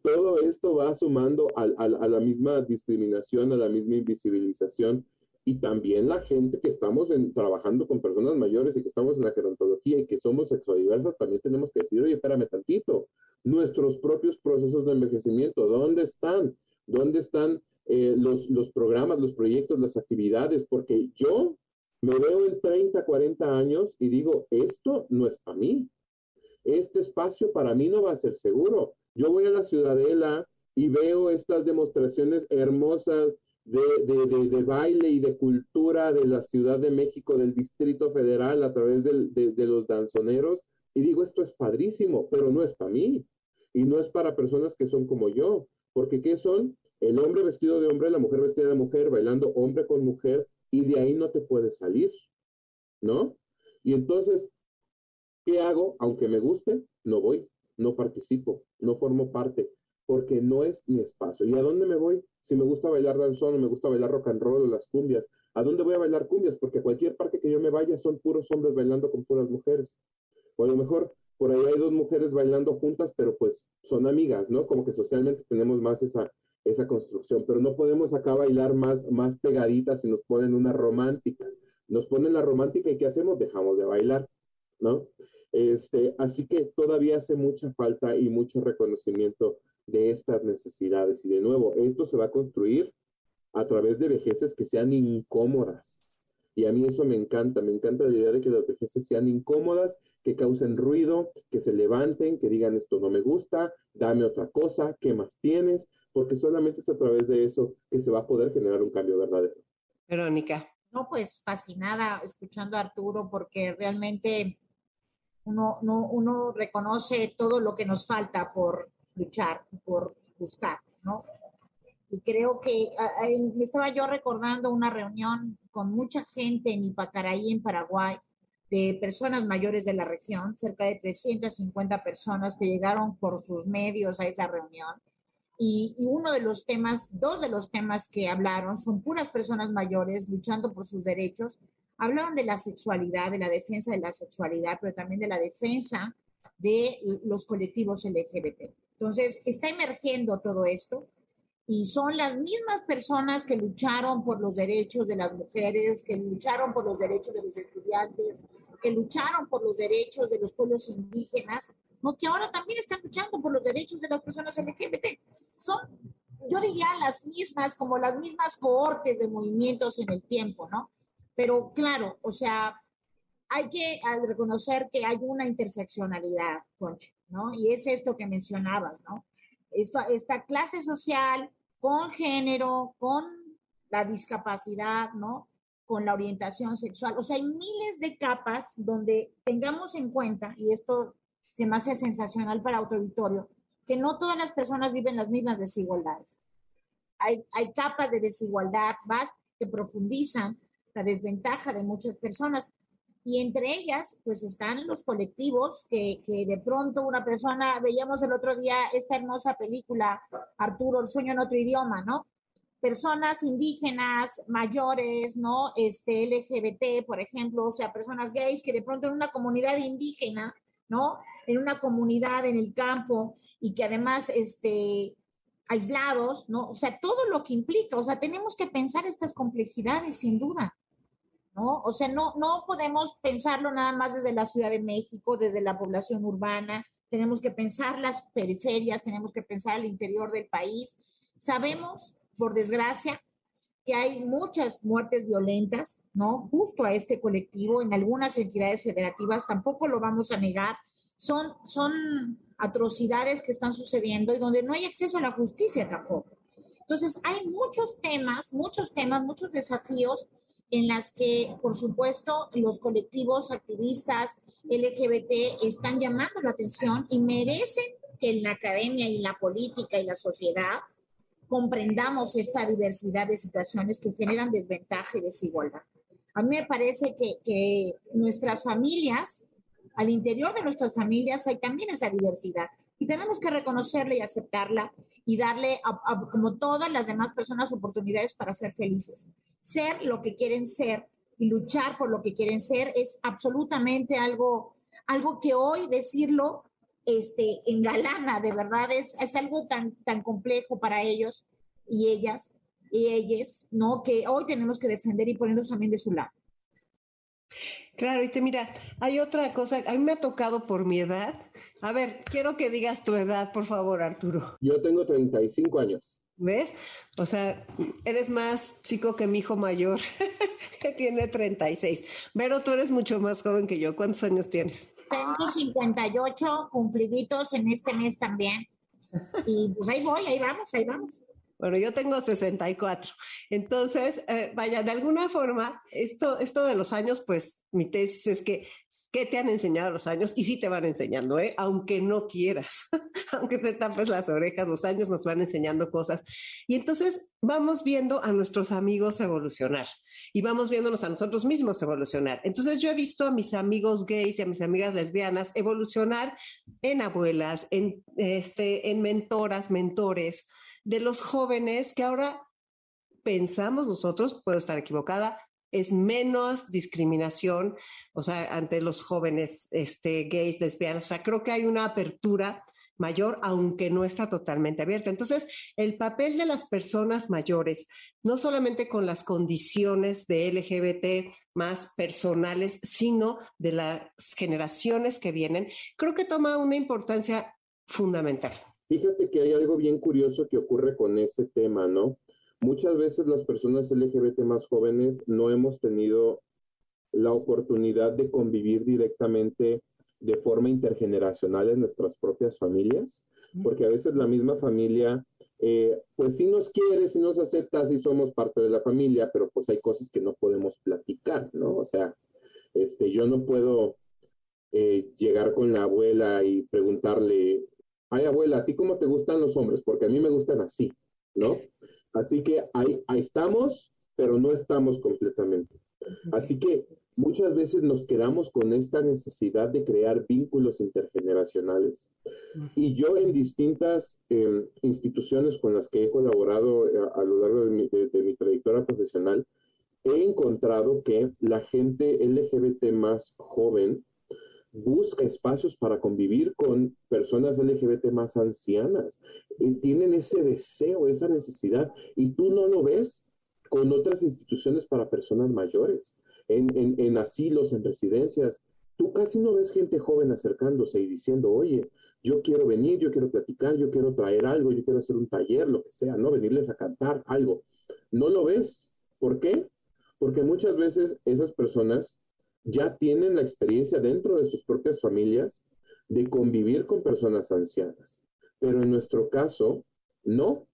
C: Todo esto va sumando a, a, la misma discriminación, a la misma invisibilización y también la gente que estamos trabajando con personas mayores y que estamos en la gerontología y que somos sexodiversas, también tenemos que decir, oye, espérame tantito, nuestros propios procesos de envejecimiento, ¿dónde están? ¿Dónde están eh, los, los programas, los proyectos, las actividades? Porque yo me veo en 30, 40 años y digo, esto no es para mí. Este espacio para mí no va a ser seguro. Yo voy a la ciudadela y veo estas demostraciones hermosas de, baile y de cultura de la Ciudad de México, del Distrito Federal, a través de, los danzoneros. Y digo, esto es padrísimo, pero no es para mí. Y no es para personas que son como yo. Porque ¿qué son? El hombre vestido de hombre, la mujer vestida de mujer, bailando hombre con mujer, y de ahí no te puedes salir. ¿No? Y entonces, ¿qué hago? Aunque me guste, no voy, no participo, no formo parte, porque no es mi espacio. ¿Y a dónde me voy? Si me gusta bailar danzón o me gusta bailar rock and roll o las cumbias. ¿A dónde voy a bailar cumbias? Porque cualquier parque que yo me vaya son puros hombres bailando con puras mujeres. O a lo mejor por ahí hay dos mujeres bailando juntas, pero pues son amigas, ¿no? Como que socialmente tenemos más esa, esa construcción, pero no podemos acá bailar más, más pegaditas si nos ponen una romántica. Nos ponen la romántica y ¿qué hacemos? Dejamos de bailar, ¿no? Este, así que todavía hace mucha falta y mucho reconocimiento de estas necesidades. Y de nuevo, esto se va a construir a través de vejeces que sean incómodas. Y a mí eso me encanta, me encanta la idea de que las vejeces sean incómodas, que causen ruido, que se levanten, que digan esto no me gusta, dame otra cosa, ¿qué más tienes? Porque solamente es a través de eso que se va a poder generar un cambio verdadero.
A: Verónica.
D: No, pues fascinada escuchando a Arturo porque realmente uno, no, uno reconoce todo lo que nos falta por luchar, por buscar, ¿no? Y creo que me estaba yo recordando una reunión con mucha gente en Ipacaraí, en Paraguay, de personas mayores de la región, cerca de 350 personas que llegaron por sus medios a esa reunión. Y, y, uno de los temas, dos de los temas que hablaron son puras personas mayores luchando por sus derechos. Hablaban de la sexualidad, de la defensa de la sexualidad, pero también de la defensa de los colectivos LGBT. Entonces, está emergiendo todo esto y son las mismas personas que lucharon por los derechos de las mujeres, que lucharon por los derechos de los estudiantes, que lucharon por los derechos de los pueblos indígenas, ¿no? que ahora también están luchando por los derechos de las personas LGBT. Son, yo diría, las mismas, como las mismas cohortes de movimientos en el tiempo, ¿no? Pero claro, o sea, hay que reconocer que hay una interseccionalidad, Concha, ¿no? Y es esto que mencionabas, ¿no? Esta, clase social con género, con la discapacidad, ¿no? con la orientación sexual. O sea, hay miles de capas donde tengamos en cuenta, y esto se me hace sensacional para auditorio, que no todas las personas viven las mismas desigualdades. Hay, hay capas de desigualdad más que profundizan la desventaja de muchas personas. Y entre ellas, pues están los colectivos que, que de pronto una persona, veíamos el otro día esta hermosa película, Arturo, el sueño en otro idioma, ¿no? personas indígenas mayores, ¿no? Este, LGBT, por ejemplo, o sea, personas gays que de pronto en una comunidad indígena, ¿no? En una comunidad en el campo y que además, este, aislados, ¿no? O sea, todo lo que implica, o sea, tenemos que pensar estas complejidades sin duda, ¿no? O sea, no, no podemos pensarlo nada más desde la Ciudad de México, desde la población urbana, tenemos que pensar las periferias, tenemos que pensar el interior del país. Sabemos por desgracia, que hay muchas muertes violentas, ¿no? Justo a este colectivo, en algunas entidades federativas, tampoco lo vamos a negar, son, son atrocidades que están sucediendo y donde no hay acceso a la justicia tampoco. Entonces, hay muchos temas, muchos temas, muchos desafíos en las que, por supuesto, los colectivos activistas LGBT están llamando la atención y merecen que en la academia y la política y la sociedad comprendamos esta diversidad de situaciones que generan desventaja y desigualdad. A mí me parece que, nuestras familias, al interior de nuestras familias hay también esa diversidad y tenemos que reconocerla y aceptarla y darle, como todas las demás personas, oportunidades para ser felices. Ser lo que quieren ser y luchar por lo que quieren ser es absolutamente algo, algo que hoy decirlo este, engalana, de verdad, es, es algo tan, tan complejo para ellos y ellas y ellas, ¿no? Que hoy tenemos que defender y ponernos también de su lado.
A: Claro, y te mira, hay otra cosa, a mí me ha tocado por mi edad. A ver, quiero que digas tu edad, por favor, Arturo.
C: Yo tengo 35 años.
A: ¿Ves? O sea, eres más chico que mi hijo mayor, que tiene 36. Pero tú eres mucho más joven que yo. ¿Cuántos años tienes?
D: Tengo 58 cumpliditos en este mes también. Y pues ahí voy, ahí vamos, ahí vamos.
A: Bueno, yo tengo 64. Entonces, eh, vaya, de alguna forma, esto, esto de los años, pues mi tesis es que, ¿qué te han enseñado los años? Y sí te van enseñando, ¿eh? aunque no quieras, aunque te tapes las orejas, los años nos van enseñando cosas. Y entonces vamos viendo a nuestros amigos evolucionar y vamos viéndonos a nosotros mismos evolucionar. Entonces yo he visto a mis amigos gays y a mis amigas lesbianas evolucionar en abuelas, en, este, en mentoras, mentores de los jóvenes que ahora pensamos nosotros, puedo estar equivocada, es menos discriminación, o sea, ante los jóvenes este, gays, lesbianos. O sea, creo que hay una apertura mayor, aunque no está totalmente abierta. Entonces, el papel de las personas mayores, no solamente con las condiciones de LGBT más personales, sino de las generaciones que vienen, creo que toma una importancia fundamental.
C: Fíjate que hay algo bien curioso que ocurre con ese tema, ¿no? Muchas veces las personas LGBT más jóvenes no hemos tenido la oportunidad de convivir directamente de forma intergeneracional en nuestras propias familias, porque a veces la misma familia, eh, pues sí nos quiere, sí nos acepta, sí somos parte de la familia, pero pues hay cosas que no podemos platicar, ¿no? O sea, este, yo no puedo eh, llegar con la abuela y preguntarle, ay abuela, ¿a ti cómo te gustan los hombres? Porque a mí me gustan así, ¿no? Así que ahí, ahí estamos, pero no estamos completamente. Así que muchas veces nos quedamos con esta necesidad de crear vínculos intergeneracionales. Y yo en distintas em, instituciones con las que he colaborado a, eh, a lo largo de mi, de mi, trayectoria profesional, he encontrado que la gente LGBT más joven busca espacios para convivir con personas LGBT más ancianas. Y tienen ese deseo, esa necesidad, y tú no lo ves con otras instituciones para personas mayores, en, en, asilos, en residencias. Tú casi no ves gente joven acercándose y diciendo, oye, yo quiero venir, yo quiero platicar, yo quiero traer algo, yo quiero hacer un taller, lo que sea, ¿no? Venirles a cantar algo. No lo ves. ¿Por qué? Porque muchas veces esas personas ya tienen la experiencia dentro de sus propias familias de convivir con personas ancianas. Pero en nuestro caso, no.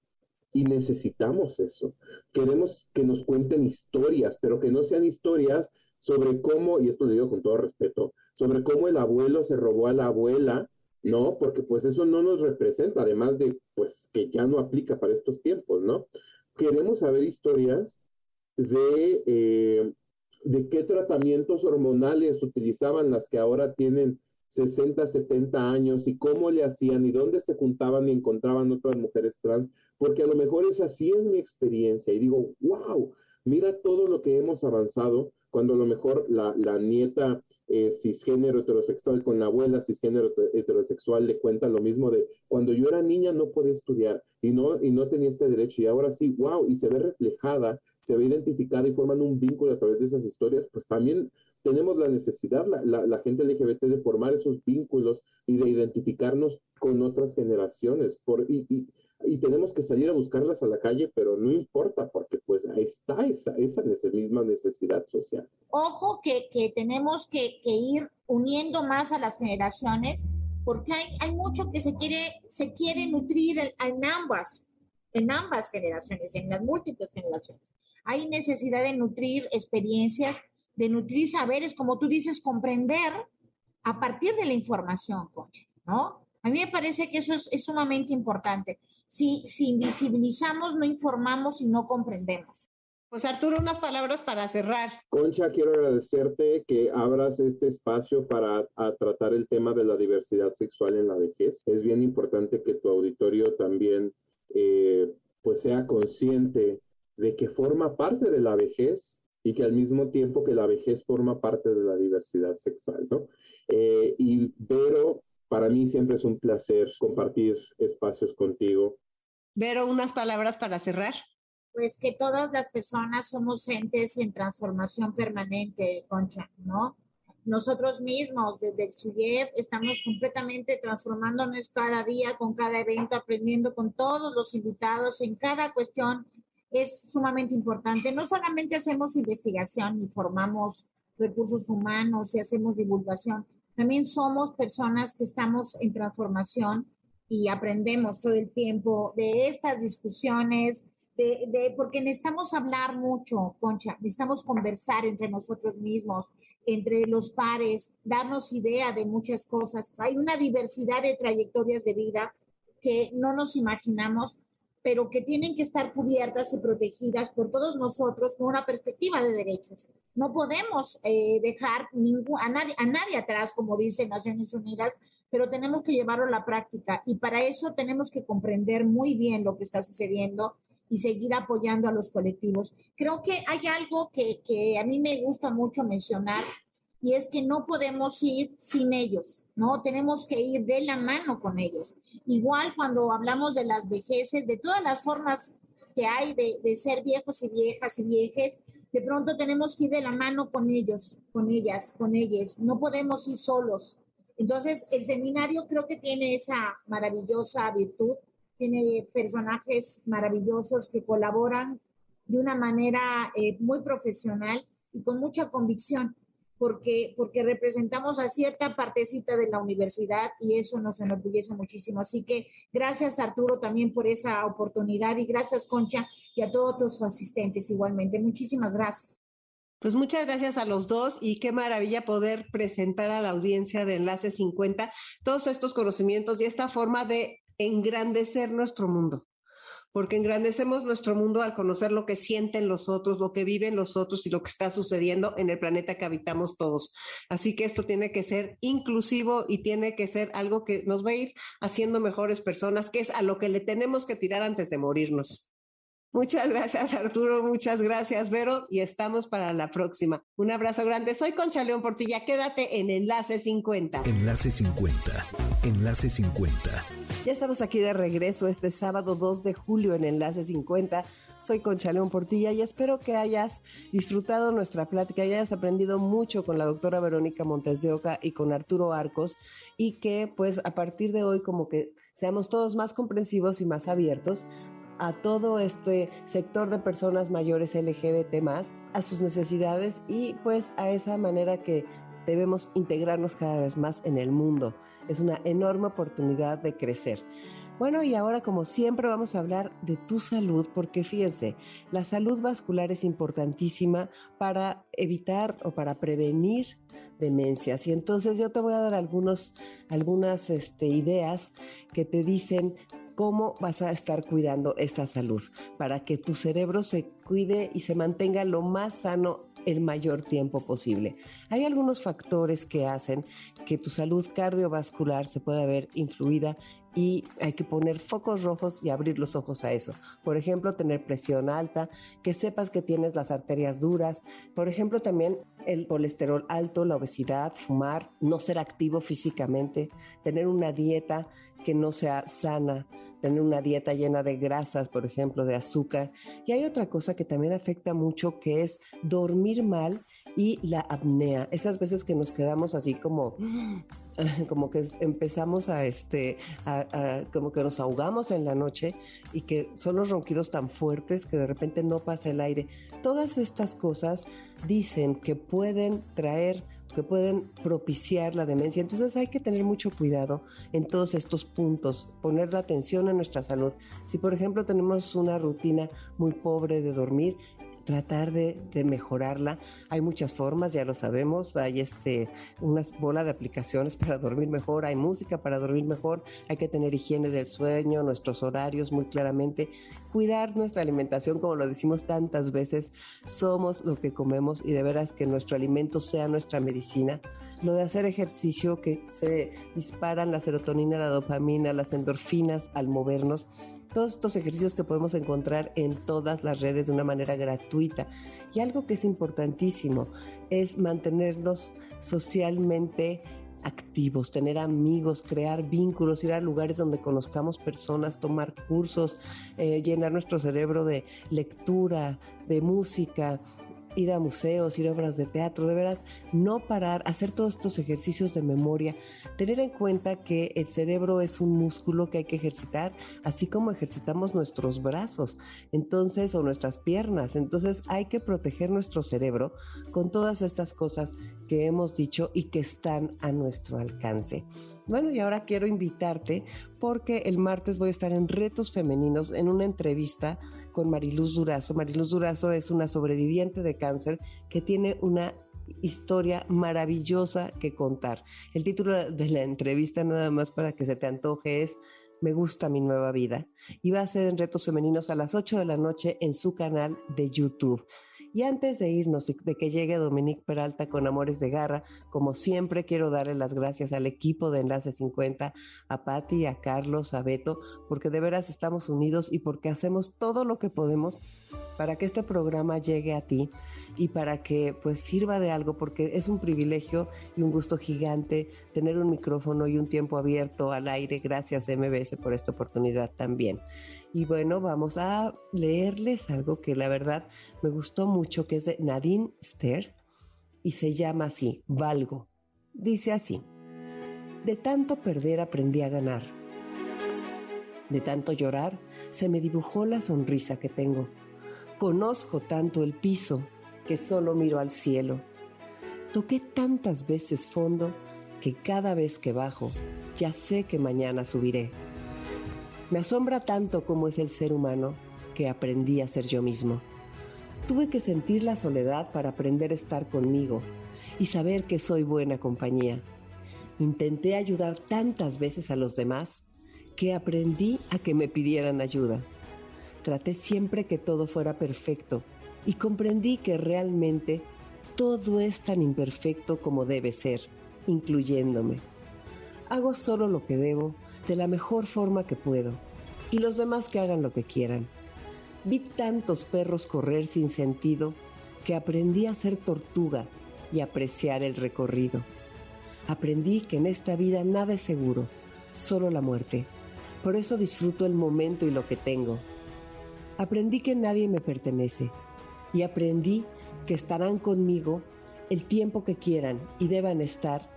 C: Y necesitamos eso. Queremos que nos cuenten historias, pero que no sean historias sobre cómo, y esto lo digo con todo respeto, sobre cómo el abuelo se robó a la abuela, ¿no? Porque pues eso no nos representa, además de pues que ya no aplica para estos tiempos, ¿no? Queremos saber historias de eh, de qué tratamientos hormonales utilizaban las que ahora tienen 60, 70 años y cómo le hacían y dónde se juntaban y encontraban otras mujeres trans, porque a lo mejor es así en mi experiencia. Y digo, wow, mira todo lo que hemos avanzado cuando a lo mejor la, la nieta eh, cisgénero heterosexual con la abuela cisgénero heterosexual le cuenta lo mismo de cuando yo era niña no podía estudiar y no, y no tenía este derecho. Y ahora sí, wow, y se ve reflejada se ve identificada y forman un vínculo a través de esas historias, pues también tenemos la necesidad, la, la, la, gente LGBT, de formar esos vínculos y de identificarnos con otras generaciones. Por, y, y, y, tenemos que salir a buscarlas a la calle, pero no importa, porque pues está esa, esa misma necesidad social.
D: Ojo que, que tenemos que, que, ir uniendo más a las generaciones, porque hay, hay mucho que se quiere, se quiere nutrir en, en ambas, en ambas generaciones, en las múltiples generaciones. Hay necesidad de nutrir experiencias, de nutrir saberes, como tú dices, comprender a partir de la información, Concha, ¿no? A mí me parece que eso es, es sumamente importante. Si, si invisibilizamos, no informamos y no comprendemos.
A: Pues Arturo, unas palabras para cerrar.
C: Concha, quiero agradecerte que abras este espacio para tratar el tema de la diversidad sexual en la vejez. Es bien importante que tu auditorio también eh, pues sea consciente de que forma parte de la vejez y que al mismo tiempo que la vejez forma parte de la diversidad sexual, ¿no? Eh, y Vero, para mí siempre es un placer compartir espacios contigo.
A: Vero, unas palabras para cerrar.
D: Pues que todas las personas somos entes en transformación permanente, Concha, ¿no? Nosotros mismos, desde el SUYEP, estamos completamente transformándonos cada día, con cada evento, aprendiendo con todos los invitados en cada cuestión es sumamente importante. No solamente hacemos investigación y formamos recursos humanos y hacemos divulgación, también somos personas que estamos en transformación y aprendemos todo el tiempo de estas discusiones, de, de, porque necesitamos hablar mucho, Concha, necesitamos conversar entre nosotros mismos, entre los pares, darnos idea de muchas cosas. Hay una diversidad de trayectorias de vida que no nos imaginamos pero que tienen que estar cubiertas y protegidas por todos nosotros con una perspectiva de derechos. No podemos eh, dejar a, nadie, a nadie atrás, como dice Naciones Unidas, pero tenemos que llevarlo a la práctica y para eso tenemos que comprender muy bien lo que está sucediendo y seguir apoyando a los colectivos. Creo que hay algo que, que a mí me gusta mucho mencionar y es que no podemos ir sin ellos, ¿no? Tenemos que ir de la mano con ellos. Igual cuando hablamos de las vejeces, de todas las formas que hay de, de ser viejos y viejas y viejes, de pronto tenemos que ir de la mano con ellos, con ellas, con ellas. No podemos ir solos. Entonces, el seminario creo que tiene esa maravillosa virtud, tiene personajes maravillosos que colaboran de una manera eh, muy profesional y con mucha convicción porque, porque representamos a cierta partecita de la universidad y eso nos enorgullece muchísimo. Así que gracias Arturo también por esa oportunidad y gracias Concha y a todos tus asistentes igualmente. Muchísimas gracias.
A: Pues muchas gracias a los dos y qué maravilla poder presentar a la audiencia de Enlace 50 todos estos conocimientos y esta forma de engrandecer nuestro mundo porque engrandecemos nuestro mundo al conocer lo que sienten los otros, lo que viven los otros y lo que está sucediendo en el planeta que habitamos todos. Así que esto tiene que ser inclusivo y tiene que ser algo que nos va a ir haciendo mejores personas, que es a lo que le tenemos que tirar antes de morirnos. Muchas gracias, Arturo. Muchas gracias, Vero. Y estamos para la próxima. Un abrazo grande. Soy Concha León Portilla. Quédate en Enlace 50.
B: Enlace 50. Enlace 50.
A: Ya estamos aquí de regreso este sábado 2 de julio en Enlace 50. Soy Concha León Portilla y espero que hayas disfrutado nuestra plática y hayas aprendido mucho con la doctora Verónica Montes de Oca y con Arturo Arcos y que pues a partir de hoy como que seamos todos más comprensivos y más abiertos a todo este sector de personas mayores LGBT más, a sus necesidades y pues a esa manera que debemos integrarnos cada vez más en el mundo. Es una enorme oportunidad de crecer. Bueno, y ahora como siempre vamos a hablar de tu salud, porque fíjense, la salud vascular es importantísima para evitar o para prevenir demencias. Y entonces yo te voy a dar algunos, algunas este, ideas que te dicen cómo vas a estar cuidando esta salud para que tu cerebro se cuide y se mantenga lo más sano el mayor tiempo posible. Hay algunos factores que hacen que tu salud cardiovascular se pueda ver influida y hay que poner focos rojos y abrir los ojos a eso. Por ejemplo, tener presión alta, que sepas que tienes las arterias duras, por ejemplo, también el colesterol alto, la obesidad, fumar, no ser activo físicamente, tener una dieta que no sea sana, tener una dieta llena de grasas, por ejemplo, de azúcar. Y hay otra cosa que también afecta mucho, que es dormir mal y la apnea. Esas veces que nos quedamos así como, como que empezamos a, este, como que nos ahogamos en la noche y que son los ronquidos tan fuertes que de repente no pasa el aire. Todas estas cosas dicen que pueden traer que pueden propiciar la demencia. Entonces hay que tener mucho cuidado en todos estos puntos, poner la atención a nuestra salud. Si por ejemplo tenemos una rutina muy pobre de dormir, tratar de, mejorarla. Hay muchas formas, ya lo sabemos. Hay este, unas bolas de aplicaciones para dormir mejor, hay música para dormir mejor, hay que tener higiene del sueño, nuestros horarios muy claramente, cuidar nuestra alimentación, como lo decimos tantas veces, somos lo que comemos y de veras que nuestro alimento sea nuestra medicina. Lo de hacer ejercicio, que se disparan la serotonina, la dopamina, las endorfinas al movernos todos estos ejercicios que podemos encontrar en todas las redes de una manera gratuita. Y algo que es importantísimo es mantenernos socialmente activos, tener amigos, crear vínculos, ir a lugares donde conozcamos personas, tomar cursos, eh, llenar nuestro cerebro de lectura, de música, ir a museos, ir a obras de teatro, de veras, no parar, hacer todos estos ejercicios de memoria, tener en cuenta que el cerebro es un músculo que hay que ejercitar, así como ejercitamos nuestros brazos, entonces, o nuestras piernas, entonces hay que proteger nuestro cerebro con todas estas cosas que hemos dicho y que están a nuestro alcance. Bueno, y ahora quiero invitarte porque el martes voy a estar en Retos Femeninos en una entrevista con Mariluz Durazo. Mariluz Durazo es una sobreviviente de cáncer que tiene una historia maravillosa que contar. El título de la entrevista, nada más para que se te antoje, es Me gusta mi nueva vida. Y va a ser en Retos Femeninos a las 8 de la noche en su canal de YouTube. Y antes de irnos, de que llegue Dominique Peralta con Amores de Garra, como siempre quiero darle las gracias al equipo de Enlace 50, a Patti, a Carlos, a Beto, porque de veras estamos unidos y porque hacemos todo lo que podemos para que este programa llegue a ti y para que pues sirva de algo, porque es un privilegio y un gusto gigante tener un micrófono y un tiempo abierto al aire. Gracias MBS por esta oportunidad también. Y bueno, vamos a leerles algo que la verdad me gustó mucho, que es de Nadine Ster y se llama así, Valgo. Dice así, de tanto perder aprendí a ganar. De tanto llorar se me dibujó la sonrisa que tengo. Conozco tanto el piso que solo miro al cielo. Toqué tantas veces fondo que cada vez que bajo ya sé que mañana subiré. Me asombra tanto como es el ser humano que aprendí a ser yo mismo. Tuve que sentir la soledad para aprender a estar conmigo y saber que soy buena compañía. Intenté ayudar tantas veces a los demás que aprendí a que me pidieran ayuda. Traté siempre que todo fuera perfecto y comprendí que realmente todo es tan imperfecto como debe ser, incluyéndome. Hago solo lo que debo de la mejor forma que puedo y los demás que hagan lo que quieran. Vi tantos perros correr sin sentido que aprendí a ser tortuga y apreciar el recorrido. Aprendí que en esta vida nada es seguro, solo la muerte. Por eso disfruto el momento y lo que tengo. Aprendí que nadie me pertenece y aprendí que estarán conmigo el tiempo que quieran y deban estar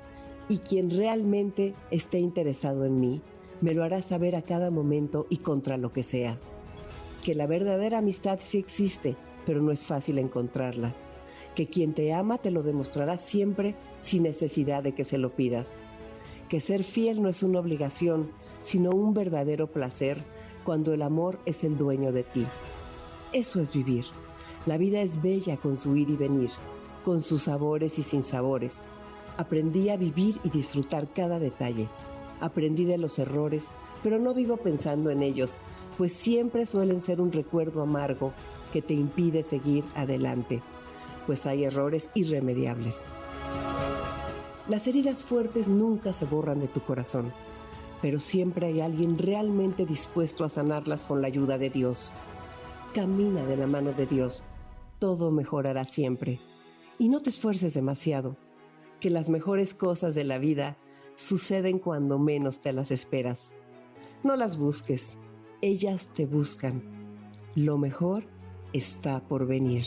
A: y quien realmente esté interesado en mí me lo hará saber a cada momento y contra lo que sea. Que la verdadera amistad sí existe, pero no es fácil encontrarla. Que quien te ama te lo demostrará siempre sin necesidad de que se lo pidas. Que ser fiel no es una obligación, sino un verdadero placer cuando el amor es el dueño de ti. Eso es vivir. La vida es bella con su ir y venir, con sus sabores y sin sabores. Aprendí a vivir y disfrutar cada detalle. Aprendí de los errores, pero no vivo pensando en ellos, pues siempre suelen ser un recuerdo amargo que te impide seguir adelante, pues hay errores irremediables. Las heridas fuertes nunca se borran de tu corazón, pero siempre hay alguien realmente dispuesto a sanarlas con la ayuda de Dios. Camina de la mano de Dios, todo mejorará siempre. Y no te esfuerces demasiado, que las mejores cosas de la vida suceden cuando menos te las esperas. No las busques, ellas te buscan. Lo mejor está por venir.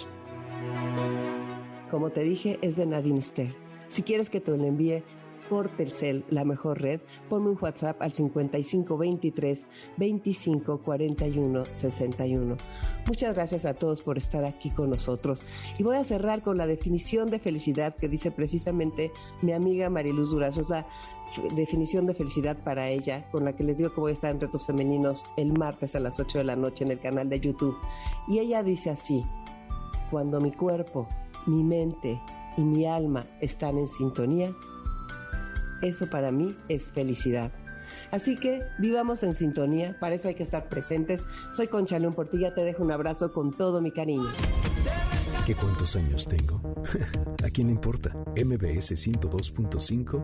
A: Como te dije, es de Nadine Ster. Si quieres que te lo envíe por Telcel, la mejor red, ponme un WhatsApp al 5523 25 41 61. Muchas gracias a todos por estar aquí con nosotros. Y voy a cerrar con la definición de felicidad que dice precisamente mi amiga Mariluz Durazo. Es definición de felicidad para ella, con la que les digo que voy a estar en Retos Femeninos el martes a las 8 de la noche en el canal de YouTube. Y ella dice así, cuando mi cuerpo, mi mente y mi alma están en sintonía, eso para mí es felicidad. Así que vivamos en sintonía, para eso hay que estar presentes. Soy Concha León Portilla, te dejo un abrazo con todo mi cariño.
B: ¿Qué cuántos años tengo? ¿A quién le importa? MBS 102.5